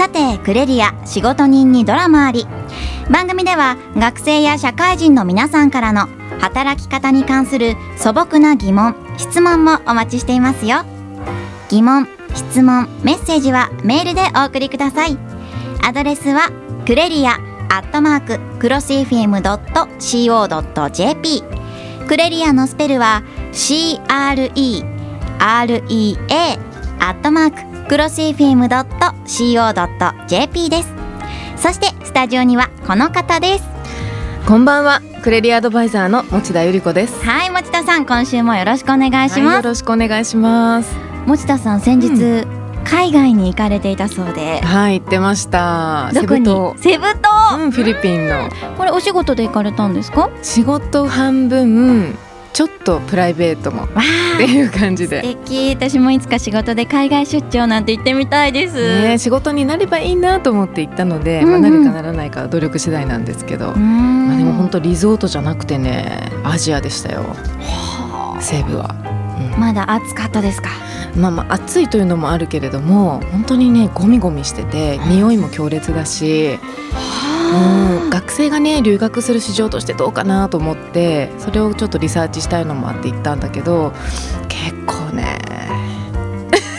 さてクレリア仕事人にドラマあり。番組では学生や社会人の皆さんからの働き方に関する素朴な疑問質問もお待ちしていますよ。疑問質問メッセージはメールでお送りください。アドレスはクレリアアットマーククロス FM.co.jp クレリアのスペルは CREREA アットマーククロス FM.co.jp です。そしてスタジオにはこの方です。こんばんは。クレリアアドバイザーの持田由里子です。はい持田さん今週もよろしくお願いしはい、ます、よろしくお願いします。持田さん先日、う海外に行かれていたそうで。はい行ってました。どこに？セブ島。セブ島、うんフィリピンの。これお仕事で行かれたんですか？仕事半分ちょっとプライベートもわっていう感じ素で敵。私もいつか仕事で海外出張なんて行ってみたいです、ね、仕事になればいいなと思って行ったので、うんうん。まあ、なるかならないかは努力次第なんですけど、まあ、でも本当リゾートじゃなくてねアジアでしたよ。西部は、うん。まだ暑かったですか？まあまあ暑いというのもあるけれども本当にねゴミゴミしてて匂いも強烈だし、うん、学生がね留学する市場としてどうかなと思ってそれをちょっとリサーチしたいのもあって行ったんだけど結構ね。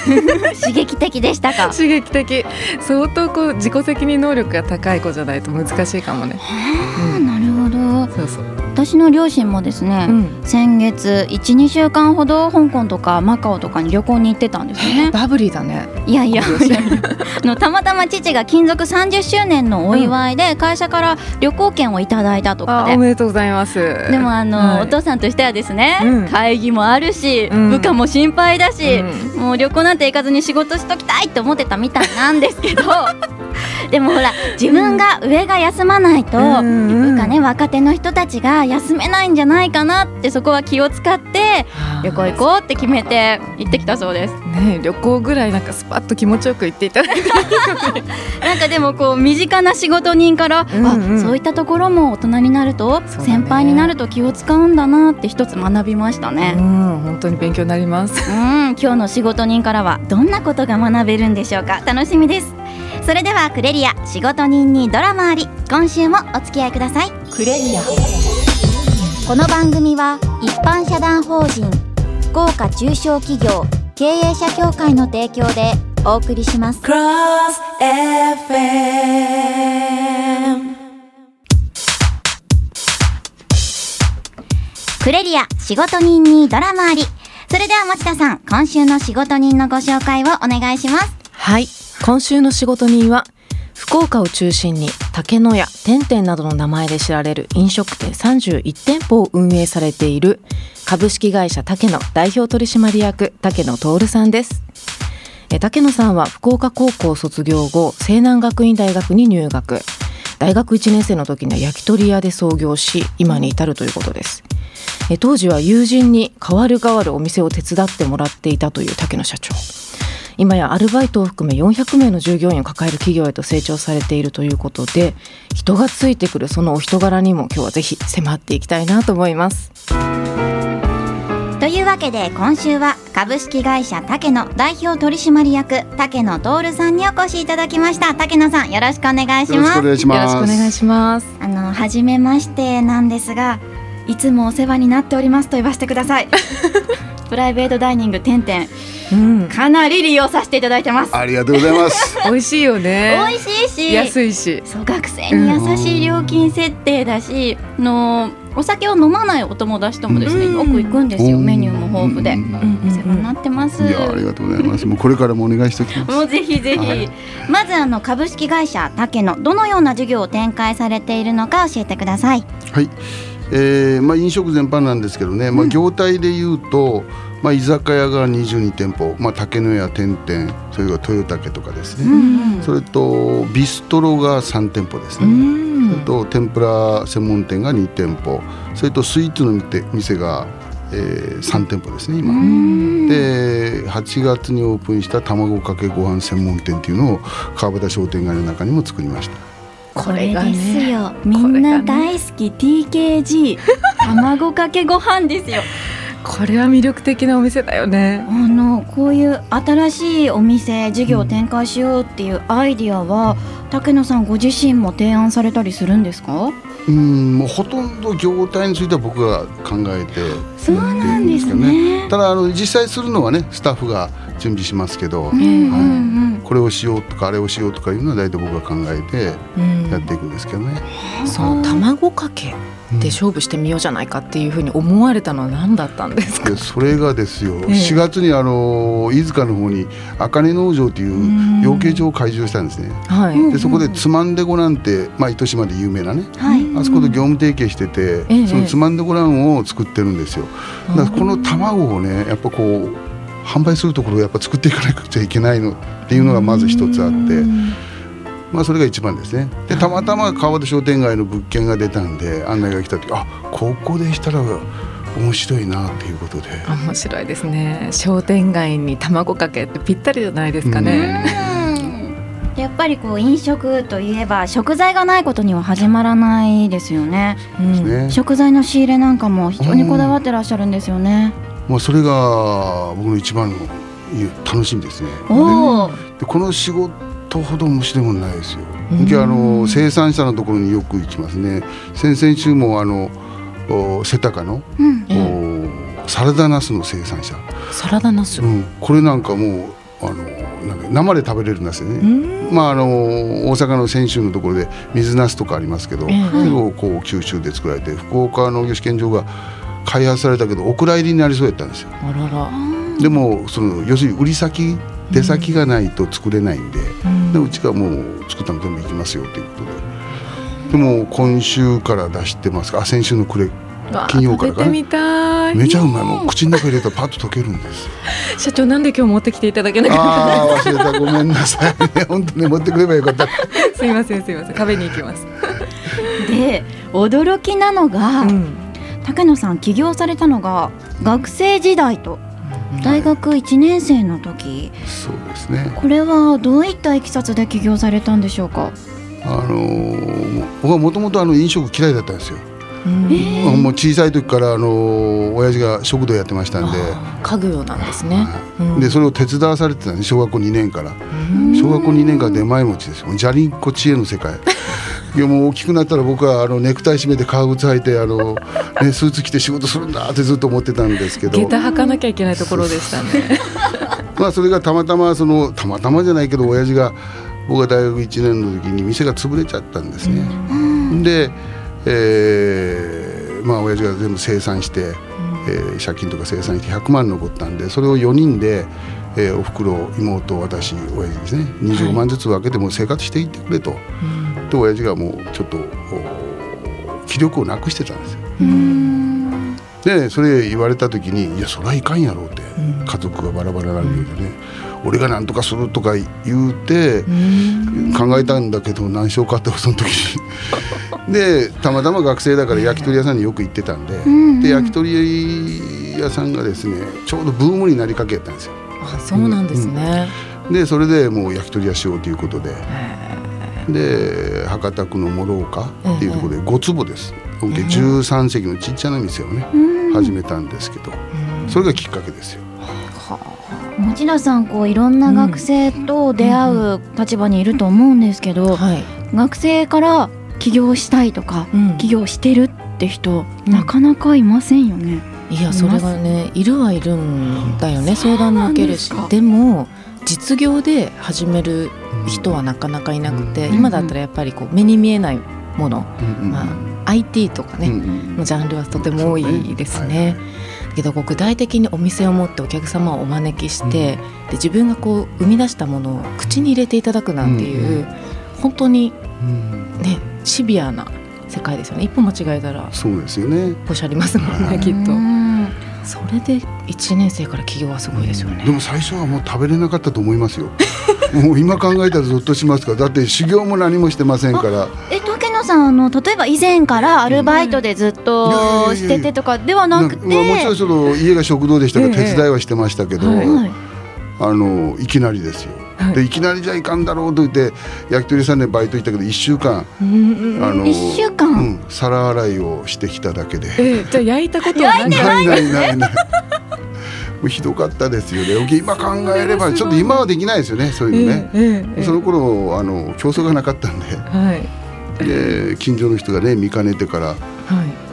刺激的でしたか？刺激的。相当こう自己責任能力が高い子じゃないと難しいかもね。はあなるほど。そうそう、私の両親もですね、うん、先月12週間ほど香港とかマカオとかに旅行に行ってたんですよね。バブリーだね。いやいや。のたまたま父が勤続30周年のお祝いで会社から旅行券をいただいたとかで、あおめでとうございます。でもあの、はい。お父さんとしてはですね、うん。会議もあるし、うん。部下も心配だし、うもう旅行なんて行かずに仕事しときたいって思ってたみたいなんですけどでもほら自分が上が休まないと、うん。うん部下ね若手の人たちが休めないんじゃないかなってそこは気を使って旅行行こうって決めて行ってきたそうです。ね旅行ぐらいなんかスパッと気持ちよく行っていただいて。なんかでもこう身近な仕事人から、うんうん。あそういったところも大人になると、ね。先輩になると気を使うんだなって一つ学びましたうね。ん本当に勉強になります。うん、今日の仕事人からはどんなことが学べるんでしょうか。楽しみですそれではクレリア仕事人にドラマあり今週もお付き合いくださいクレリアこの番組は一般社団法人福岡中小企業経営者協会の提供でお送りします Cross FM クレリア仕事人にドラマあり。それでは持田さん今週の仕事人のご紹介をお願いします。はい今週の仕事人は福岡を中心に竹野屋天天などの名前で知られる飲食店31店舗を運営されている株式会社竹野代表取締役竹野徹さんです。竹野さんは福岡高校卒業後西南学院大学に入学。大学1年生の時には焼き鳥屋で創業し今に至るということです。当時は友人に代わる代わるお店を手伝ってもらっていたという竹野社長。今やアルバイトを含め400名の従業員を抱える企業へと成長されているということで人がついてくるそのお人柄にも今日はぜひ迫っていきたいなと思います。というわけで今週は株式会社竹野代表取締役竹野徹さんにお越しいただきました。竹野さんよろしくお願いしよろしますくお願いしよろしくお。願いします。あの初めましてなんですがいつもお世話になっておりますと言わせてください プライベートダイニング点々。うん。かなり利用させていただいてます。ありがとうございます。美味しいよね。美味しいし。安いし。そう学生に優しい料金設定だし、あのお酒を飲まないお友達ともですね、うん。よく行くんですよ、うん。メニューも豊富で、うんうんお世話になってます、いやありがとうございます。もうこれからもお願いしておきます。もうぜひぜひ、はい。まずあの株式会社竹野どのような事業を展開されているのか教えてください。はい。えーまあ、飲食全般なんですけどね、まあ、業態でいうと、まあ、居酒屋が22店舗、まあ、竹野屋天々それから豊竹とかですね、それとビストロが3店舗ですね、それと天ぷら専門店が2店舗。それとスイーツの店店が、えー、3店舗ですね今。で8月にオープンした卵かけご飯専門店っていうのを川端商店街の中にも作りましたこれですよみんな大好き TKG 卵かけご飯ですよ。これは魅力的なお店だよね。あのこういう新しいお店事業を展開しようっていうアイディアは竹野さんご自身も提案されたりするんですか？うんもうほとんど業態については僕が考えてそうなんですね。ただあの実際するのはねスタッフが準備しますけど、うん。うんうんこれをしようとかあれをしようとかいうのは大体僕が考えてうん。やっていくんですけどね。その卵かけで勝負してみようじゃないかっていうふうに思われたのは何だったんですか？でそれがですよ、ええ。4月にあの飯塚の方に茜農場という養鶏場を開場したんですね。はい、でそこでつまんでごらんって、まあ、糸島で有名なね。はい。あそこと業務提携してて、ええ。そのつまんでごらんを作ってるんですよ。だからこの卵をねやっぱこう販売するところをやっぱ作っていかなくちゃいけないのっていうのがまず一つあって、まあ、それが一番ですね。でたまたま川端商店街の物件が出たんで案内が来た時あここでしたら面白いなっていうことで。面白いですね。商店街に卵かけってぴったりじゃないですかね、やっぱりこう飲食といえば食材がないことには始まらないですよね。うんね。食材の仕入れなんかも非常にこだわってらっしゃるんですよね、まあ、それが僕の一番の楽しみですね。でこの仕事ほど面白いもんないですよ。あの生産者のところによく行きますね。先々週もあのお世田谷の、うん。えおサラダナスの生産者、サラダナス、うん、これなんかもうあの生で食べれるんですよね。まああの大阪の泉州のところで水ナスとかありますけど、ええ。それをこう九州で作られて福岡農業試験場が開発されたけどお蔵入りになりそうやったんですよ。あらら。でもその要するに売り先出先がないと作れないんで,、でうちがもう作ったの全部行きますよということで。でも今週から出してます。かあ先週の暮れ金曜から？かな食べてみたい。めちゃうまいもう口の中入れたらパッと溶けるんです。よ社長なんで今日持ってきていただけなかっああ忘れた。ごめんなさい。ね本当ね持ってくればよかった。たすいませんすいません。壁に行きます、で驚きなのが、うん竹野さん起業されたのが学生時代と大学1年生の時。そうですね。これはどういったいきさつで起業されたんでしょうか？あのー僕はもともとあの飲食嫌いだったんですよ、うんもう小さい時からあのー親父が食堂やってましたんで。家業なんですね、うん。でそれを手伝わされてたね。小学校2年から。小学校2年から出前持ちですよ。じゃりんこ知恵の世界いやもう大きくなったら僕はあのネクタイ締めて革靴履いてあの、ね、スーツ着て仕事するんだってずっと思ってたんですけど。下駄履かなきゃいけないところでしたね。まあそれがたまたまそのたまたまじゃないけど親父が僕が大学1年の時に店が潰れちゃったんですね。で、えーまあ親父が全部清算して、えー借金とか清算して100万残ったんでそれを4人で、えーおふくろ妹私親父ですね。25万ずつ分けても生活していってくれと。で親父がもうちょっとお気力をなくしてたんですよ。でそれ言われた時にいやそれはいかんやろうって、家族がバラバラになるようでね、俺が何とかするとか言うて、考えたんだけど何しようかってその時に。でたまたま学生だから焼き鳥屋さんによく行ってたんで,、で焼き鳥屋さんがですねちょうどブームになりかけたんですよ。あそうなんですね、でそれでもう焼き鳥屋しようということでで博多区の諸岡っていうところで5坪です、合計13席のちっちゃな店をね、始めたんですけど、それがきっかけですよ。持田さんこういろんな学生と出会う立場にいると思うんですけど、はい。学生から起業したいとか、うん。起業してるって人、なかなかいませんよね。いやそれがねいるはいるんだよね相談も受けるし。でも実業で始める人はなかなかいなくて、うん今だったらやっぱりこう目に見えないもの、まあ、IT とかね、のジャンルはとても多いですね。けどこう具体的にお店を持ってお客様をお招きして、で自分がこう生み出したものを口に入れていただくなんていう、本当にうんねシビアな世界ですよね。一歩間違えたらそうですよね。ポシャりますもんねきっと。うんそれで1年生から起業はすごいですよね。でも最初はもう食べれなかったと思いますよ。もう今考えたらゾッとしますから。だって修行も何もしてませんから。え竹野さんあの例えば以前からアルバイトでずっとしててとかではなくて、まあもちろんその家が食堂でしたから手伝いはしてましたけど、ええはい。あのいきなりですよ、はい。でいきなりじゃいかんだろうと言って焼き鳥屋さんでバイト行ったけど1週間、あの一週間？うん、皿洗いをしてきただけで。えじゃあ焼いたことはないないないないひどかったですよね。今考えればちょっと今はできないですよねそういうのね、ええええその頃あの競争がなかったんで。はい。で近所の人がね見かねてからはい。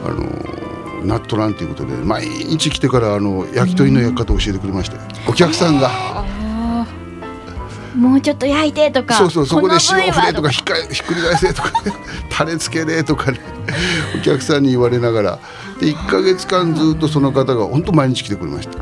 あのナットランということで毎日来てからあの焼き鳥の焼き方を教えてくれましたよお客さんが、もうちょっと焼いてとかそうそうそこで塩振れとかひっかひっくり返せとか、ね、タレつけれとかねお客さんに言われながら。で1か月間ずっとその方が本当毎日来てくれました。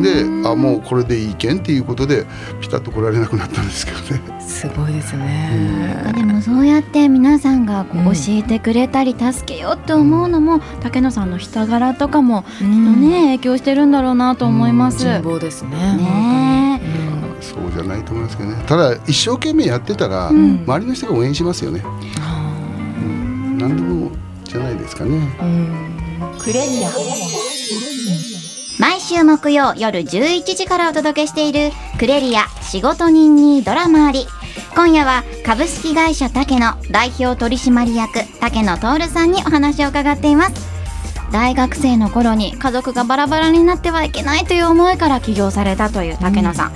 であもうこれでいいけんっていうことでピタッと来られなくなったんですけどね。すごいですね。でもそうやって皆さんがこううん教えてくれたり助けようって思うのも、竹野さんの人柄とかもきっとね影響してるんだろうなと思います。人望ですねねえ。本そうじゃないと思いますけどね。ただ一生懸命やってたら、ん。周りの人が応援しますよね、うん、何でもじゃないですかね。ーうん。毎週木曜夜11時からお届けしているクレリア仕事人にドラマあり。今夜は株式会社竹野代表取締役竹野徹さんにお話を伺っています。大学生の頃に家族がバラバラになってはいけないという思いから起業されたという竹野さん、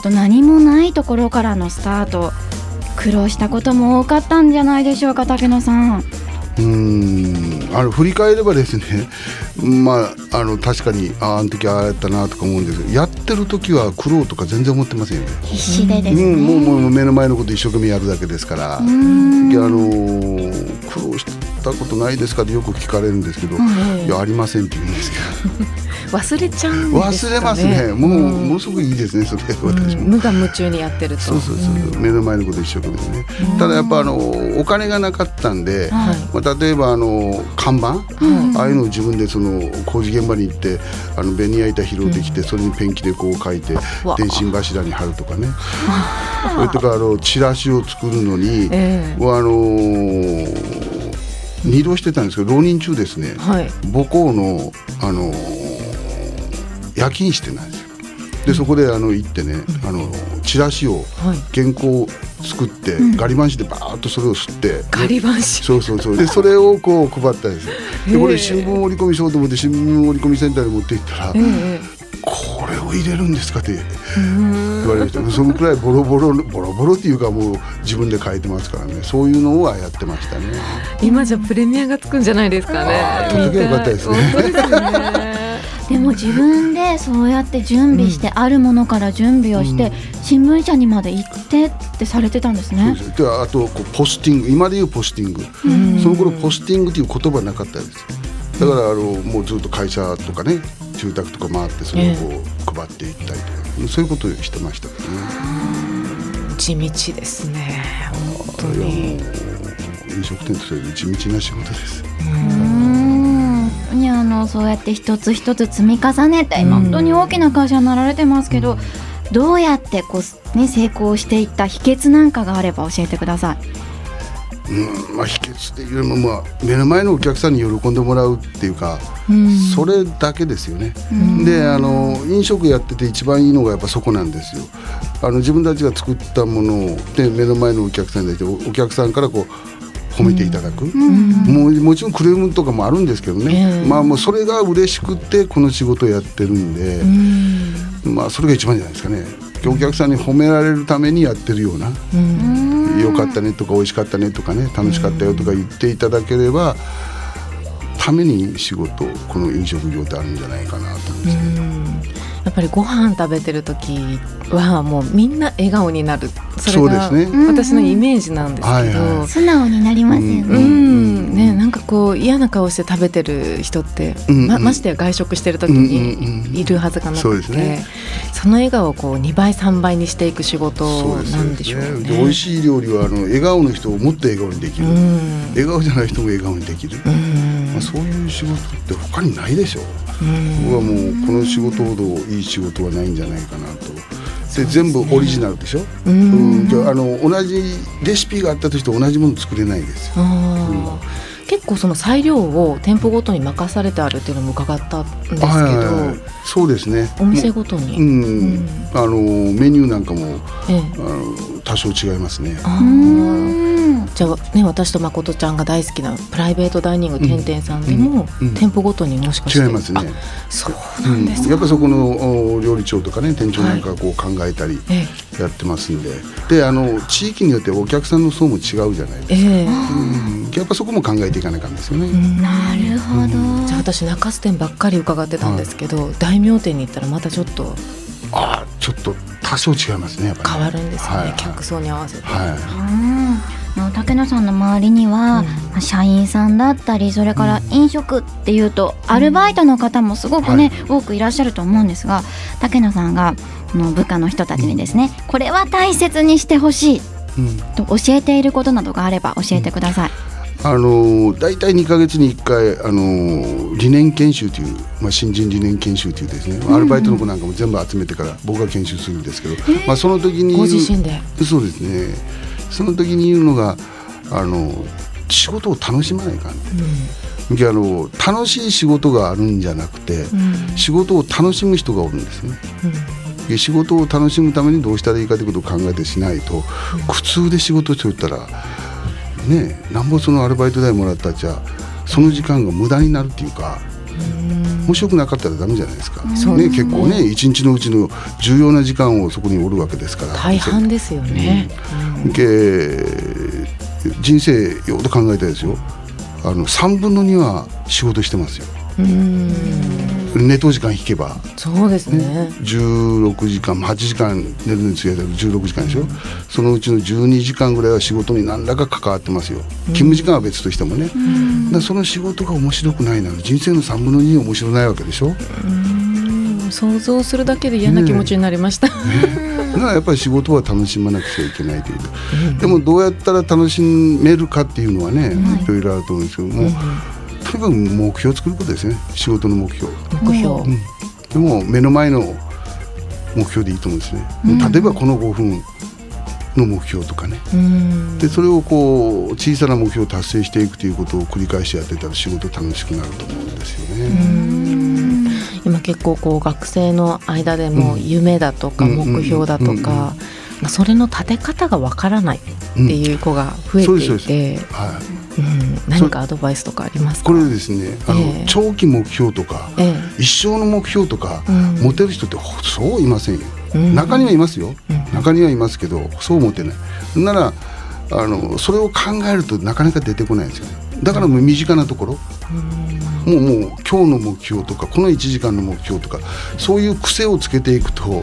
と何もないところからのスタート。苦労したことも多かったんじゃないでしょうか竹野さん。うーん。あの振り返ればですね まああの確かにああの時ああやったなとか思うんですけどやってる時は苦労とか全然思ってませんよね。必死でですね、うん、もうもう目の前のこと一生懸命やるだけですから。あのー苦労したことないですかってよく聞かれるんですけど、いやありませんって言うんですけ 忘れちゃうんどですかね。忘れますね。もうものすごくいいですねそれ私も。うん無我夢中にやってると。そうそうそう、目の前のこと一生懸命ね、ただやっぱあのお金がなかったんで、はい。まあ、例えばあの看板、うん。ああいうのを自分でその工事現場に行ってあのベニヤ板拾ってきて、それにペンキでこう書いてわ。電信柱に貼るとかね。それとかあのチラシを作るのに、あのー二浪してたんですけど浪人中ですね、はい。母校の、あのー夜勤してないんですよ。でそこであの行ってね、あのチラシをはい。原稿を作って、ガリバン紙でバーッとそれを吸って。ガリバン紙。そうそうそう。でそれをこう配ったんですよ。でこれ新聞折り込みしようと思って新聞折り込みセンターに持って行ったらええ「これを入れるんですか?」って言われましたそのくらいボロボロボロボロっていうかもう自分で書いてますからね。そういうのはやってましたね。今じゃプレミアがつくんじゃないですかね。あー撮っときゃよかったですね。ですね。でも自分でそうやって準備して、あるものから準備をして、新聞社にまで行ってってされてたんですそうね。です。であとこうポスティング。今でいうポスティング。その頃ポスティングっていう言葉なかったです。だからあのもうずっと会社とかね住宅とか回ってそれをこう配っていったりとかそういうことをしてましたけどね。地道ですね本当に。飲食店としては地道な仕事ですにあのそうやって一つ一つ積み重ねて、うん。本当に大きな会社になられてますけど、どうやってこう、ね、成功していった秘訣なんかがあれば教えてください。うんまあ秘訣っていうよりも、まあ、目の前のお客さんに喜んでもらうっていうか、うん。それだけですよね。うん。であの飲食やってて一番いいのがやっぱそこなんですよ。あの自分たちが作ったものをで目の前のお客さんに対しておお客さんからこう褒めていただく、もうもちろんクレームとかもあるんですけどね、ええ。まあもうそれが嬉しくてこの仕事をやってるんで、まあそれが一番じゃないですかね。お客さんに褒められるためにやってるような、良かったねとか美味しかったねとかね楽しかったよとか言っていただければ、ために仕事この飲食業ってあるんじゃないかなと思うんですけど、やっぱりご飯食べてる時はもうみんな笑顔になる。それがそうですね。私のイメージなんですけど、素直になりますよね。うんね、なんかこう嫌な顔して食べてる人って、まましてや外食してる時にいるはずがなそうくて、ですね。その笑顔をこう2倍3倍にしていく仕事なんでしょうね。で美味しい料理はあの笑顔の人をもっと笑顔にできる、うん。笑顔じゃない人も笑顔にできる、うん。まあ、そういう仕事って他にないでしょ。ううん。僕はもうこの仕事ほどいい仕事はないんじゃないかなと。で全部オリジナルでしょ、ううん。んじゃああの同じレシピがあったとして同じもの作れないですよ。あー。結構その裁量を店舗ごとに任されてあるっていうのも伺ったんですけど、はい。はいはいそうですね。お店ごとに、うん、うん。あのメニューなんかもええ。あの多少違いますね。じゃあね私と誠ちゃんが大好きなプライベートダイニングてんてんさんでも、うん。うん。店舗ごとにもしかして。違いますね。あそううんなんですか、やっぱそこのお料理長とかね店長なんかがこう考えたりえやってますんで、であの地域によってお客さんの層も違うじゃないですか、ええ。えうん。やっぱそこも考えていかないかんですよね、うん。なるほど。じゃあ私中洲店ばっかり伺ってたんですけど、大名店に行ったらまたちょっと。ああちょっと多少違いますねやっぱり変わるんですよね、はい。客層に合わせて、はい。うんあの竹野さんの周りには、まあ社員さんだったりそれから飲食っていうと、アルバイトの方もすごくね、多くいらっしゃると思うんですが竹野さんがあの部下の人たちにですね、これは大切にしてほしいうん。と教えていることなどがあれば教えてください。あの大体2か月に1回あの理念研修という、まあ、新人理念研修というですね、アルバイトの子なんかも全部集めてから僕が研修するんですけど、まあ、その時にご自身で？そうですね。その時に言うのがあの仕事を楽しまないかん、であの楽しい仕事があるんじゃなくて、うん。仕事を楽しむ人がおるんですね。で仕事を楽しむためにどうしたらいいかということを考えてしないと、苦痛で仕事しておったらねえなんぼそのアルバイト代もらったっちゃその時間が無駄になるっていうか。面白くなかったらダメじゃないですか、ね、結構ね一日のうちの重要な時間をそこにおるわけですから。大半ですよね、け人生よく考えたらですよ。あの3分の2は仕事してますよ。うん寝と時間引けばそうですね16時間8時間寝るについて16時間でしょう、そのうちの12時間ぐらいは仕事に何らか関わってますよ勤務時間は別としてもね、だからその仕事が面白くないなら人生の3分の2面白ないわけでしょう想像するだけで嫌な気持ちになりました、だからやっぱり仕事は楽しまなくちゃいけないという、でもどうやったら楽しめるかっていうのはね、いろいろあると思うん。ですけども、とにかく目標を作ることですね。仕事の目標、目標、でも目の前の目標でいいと思うんですね、例えばこの5分の目標とかね。うん。でそれをこう小さな目標を達成していくということを繰り返しやってたら仕事楽しくなると思うんですよね。今結構こう学生の間でも夢だとかうん目標だとうんうんうん。か、まあ、それの立て方がわからないっていう子が増えていて、はい、うん。何かアドバイスとかありますか？これですねあの、ええ。長期目標とか、え一生の目標とか、うん。持てる人ってほそういませんよ、うん。中にはいますよ、うん。中にはいますけどそう持てない。ならあのそれを考えるとなかなか出てこないんですよねだからもう身近なところ、もうもう今日の目標とかこの1時間の目標とかそういう癖をつけていくと、もう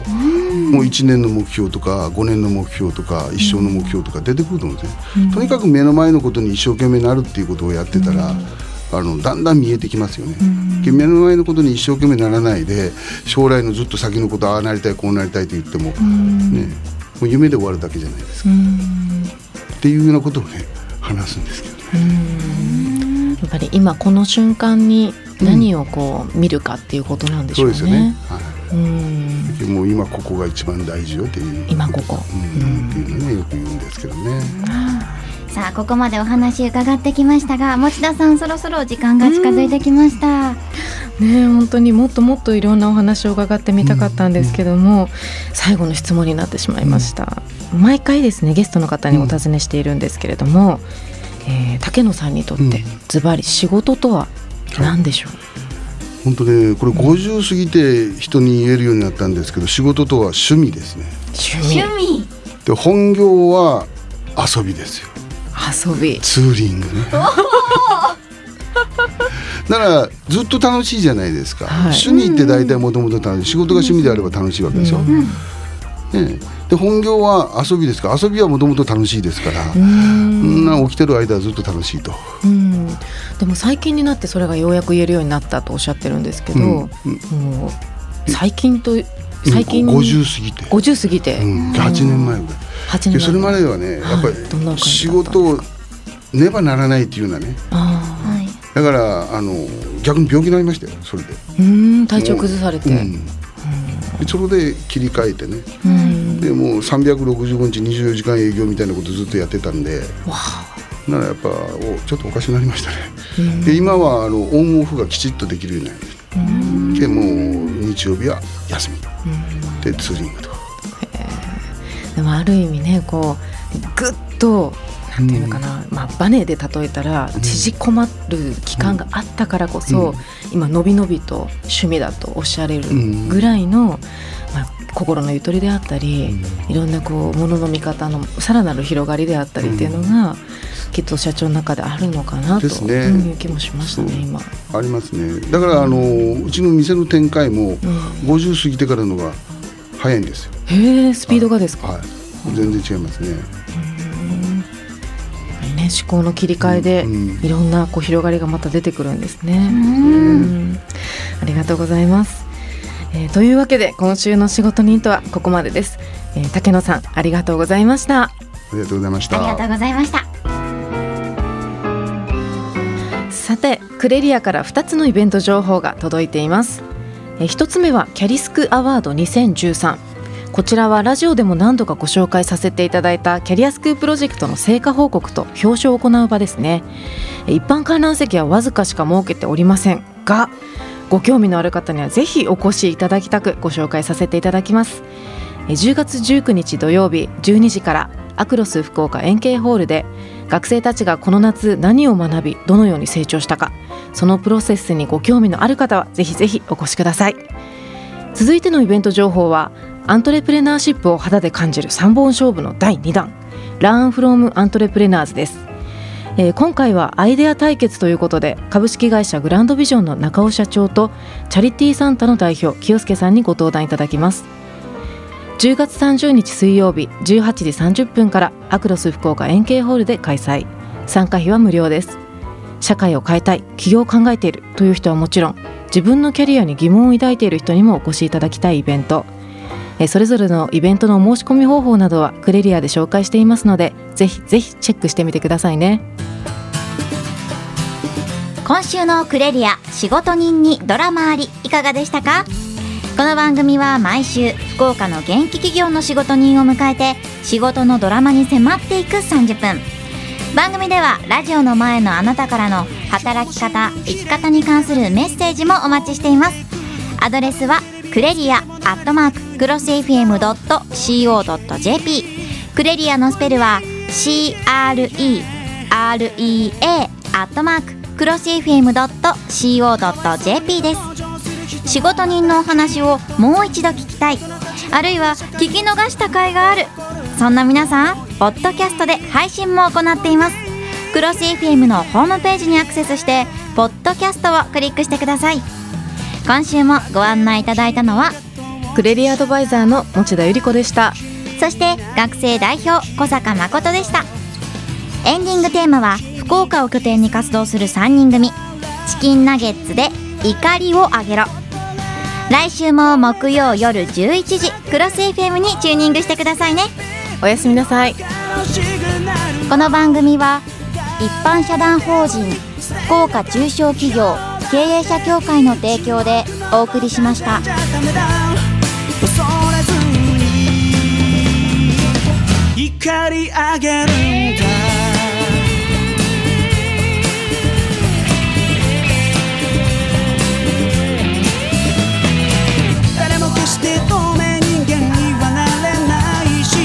1年の目標とか5年の目標とか一生の目標とか出てくると思うんですね、とにかく目の前のことに一生懸命なるっていうことをやってたら、あのだんだん見えてきますよね、で目の前のことに一生懸命ならないで将来のずっと先のことああなりたいこうなりたいと言っても、ね、もう夢で終わるだけじゃないですか、っていうようなことをね話すんですけど。ね。やっぱり今この瞬間に何をこう見るかっていうことなんでしょそううね。ですよね。はい。うん。でもう今ここが一番大事よっていう。今ここ。うん。っていうのねよく言うんですけどね。さあここまでお話伺ってきましたが持田さんそろそろ時間が近づいてきました、ねえ本当にもっともっといろんなお話を伺ってみたかったんですけども、最後の質問になってしまいました、毎回ですねゲストの方にお尋ねしているんですけれども、えー竹野さんにとってうん。ズバリ仕事とは何でしょう、本当ねこれ50過ぎて人に言えるようになったんですけど仕事とは趣味ですね。趣味。で本業は遊びですよ。遊び。ツーリングね。だか らずっと楽しいじゃないですか、はい。趣味って大体もともと楽しい。仕事が趣味であれば楽しいわけでしょ、ね、で本業は遊びですか？ら遊びはもともと楽しいですから。そん。な起きてる間はずっと楽しいと。うん。でも最近になってそれがようやく言えるようになったとおっしゃってるんですけど、うん。もう最近と最近。うん50過ぎて、50過ぎて、うん、8年前ぐらい。8年それまではねやっぱり仕事をねばならないっていうようなね。あはい。だからあの逆に病気になりましたよそれで。ーうーん体調崩されて、うん。でそれで切り替えてね。うん。でもう365日24時間営業みたいなことずっとやってたんで。わならやっぱおちょっとおかしくなりましたね。で今はあのオンオフがきちっとできるようになりました。でもう日曜日は休みでツーリングと。でもある意味ねこうぐっとなんていうのかな、まあ、バネで例えたら縮こまる期間があったからこそ、うん。今のびのびと趣味だとおっしゃれるうんぐらいの、まあ、心のゆとりであったり、いろんなこうものの見方のさらなる広がりであったりっていうのが、きっと社長の中であるのかなとですね。うんいう気もしましたね今。ありますね。だからあのうちの店の展開も50過ぎてからのが早いんですよ。へえスピードがですか、はい、全然違いますね。ね、思考の切り替えでうんいろんなこう広がりがまた出てくるんですね。ありがとうございます。えーというわけで今週の仕事人とはここまでです。えー竹野さんありがとうございました。ありがとうございました。ありがとうございましたさてクレリアから2つのイベント情報が届いています。えー一つ目はキャリスクアワード2013。こちらはラジオでも何度かご紹介させていただいたキャリアスクープロジェクトの成果報告と表彰を行う場ですね。一般観覧席はわずかしか設けておりませんがご興味のある方にはぜひお越しいただきたくご紹介させていただきます。10月19日土曜日12時からアクロス福岡円形ホールで学生たちがこの夏何を学びどのように成長したかそのプロセスにご興味のある方はぜひぜひお越しください。続いてのイベント情報はアントレプレナーシップを肌で感じる3本勝負の第2弾。Learn from アントレプレナーズです。えー今回はアイデア対決ということで株式会社グランドビジョンの中尾社長とチャリティーサンタの代表清介さんにご登壇いただきます。10月30日水曜日18時30分からアクロス福岡円形ホールで開催。参加費は無料です。社会を変えたい起業を考えているという人はもちろん自分のキャリアに疑問を抱いている人にもお越しいただきたいイベント。それぞれのイベントの申し込み方法などはクレリアで紹介していますのでぜひぜひチェックしてみてくださいね。今週のクレリア仕事人にドラマありいかがでしたか？この番組は毎週福岡の元気企業の仕事人を迎えて仕事のドラマに迫っていく30分番組ではラジオの前のあなたからの働き方生き方に関するメッセージもお待ちしています。アドレスはクレリアアットマーククロス FM.co.jp クレリアのスペルは CREREA アットマーククロス FM.co.jp です。仕事人のお話をもう一度聞きたい。あるいは聞き逃した回がある。そんな皆さんポッドキャストで配信も行っています。クロス FM のホームページにアクセスしてポッドキャストをクリックしてください。今週もご案内いただいたのはクレリアアドバイザーの持田由里子でした。そして学生代表小坂誠でした。エンディングテーマは福岡を拠点に活動する3人組。チキンナゲッツで怒りをあげろ。来週も木曜夜11時クロス FM にチューニングしてくださいね。おやすみなさい。この番組は一般社団法人福岡中小企業経営者協会の提供でお送りしました。誰も決して透明人間にはなれないし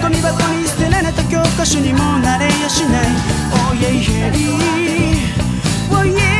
箱に捨てられた教科書にもなれやしない。おやいへり。おやい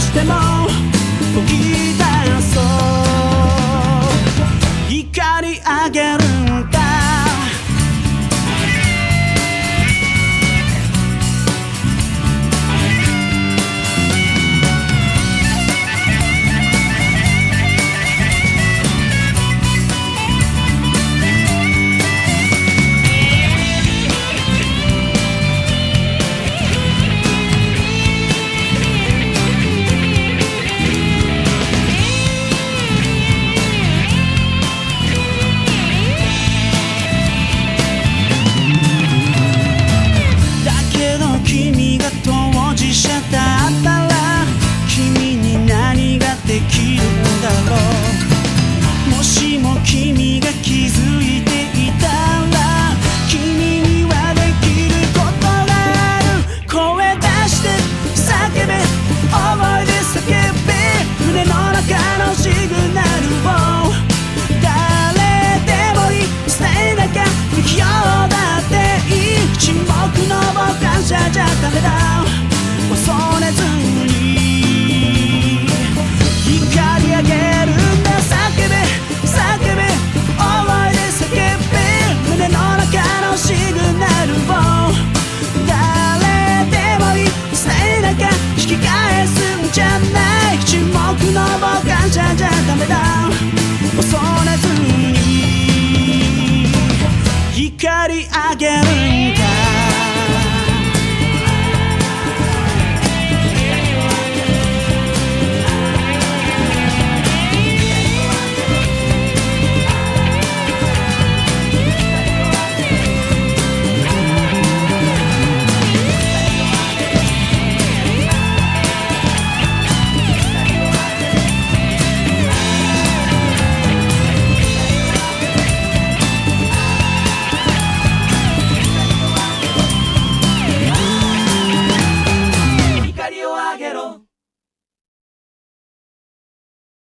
しても 감사합니다.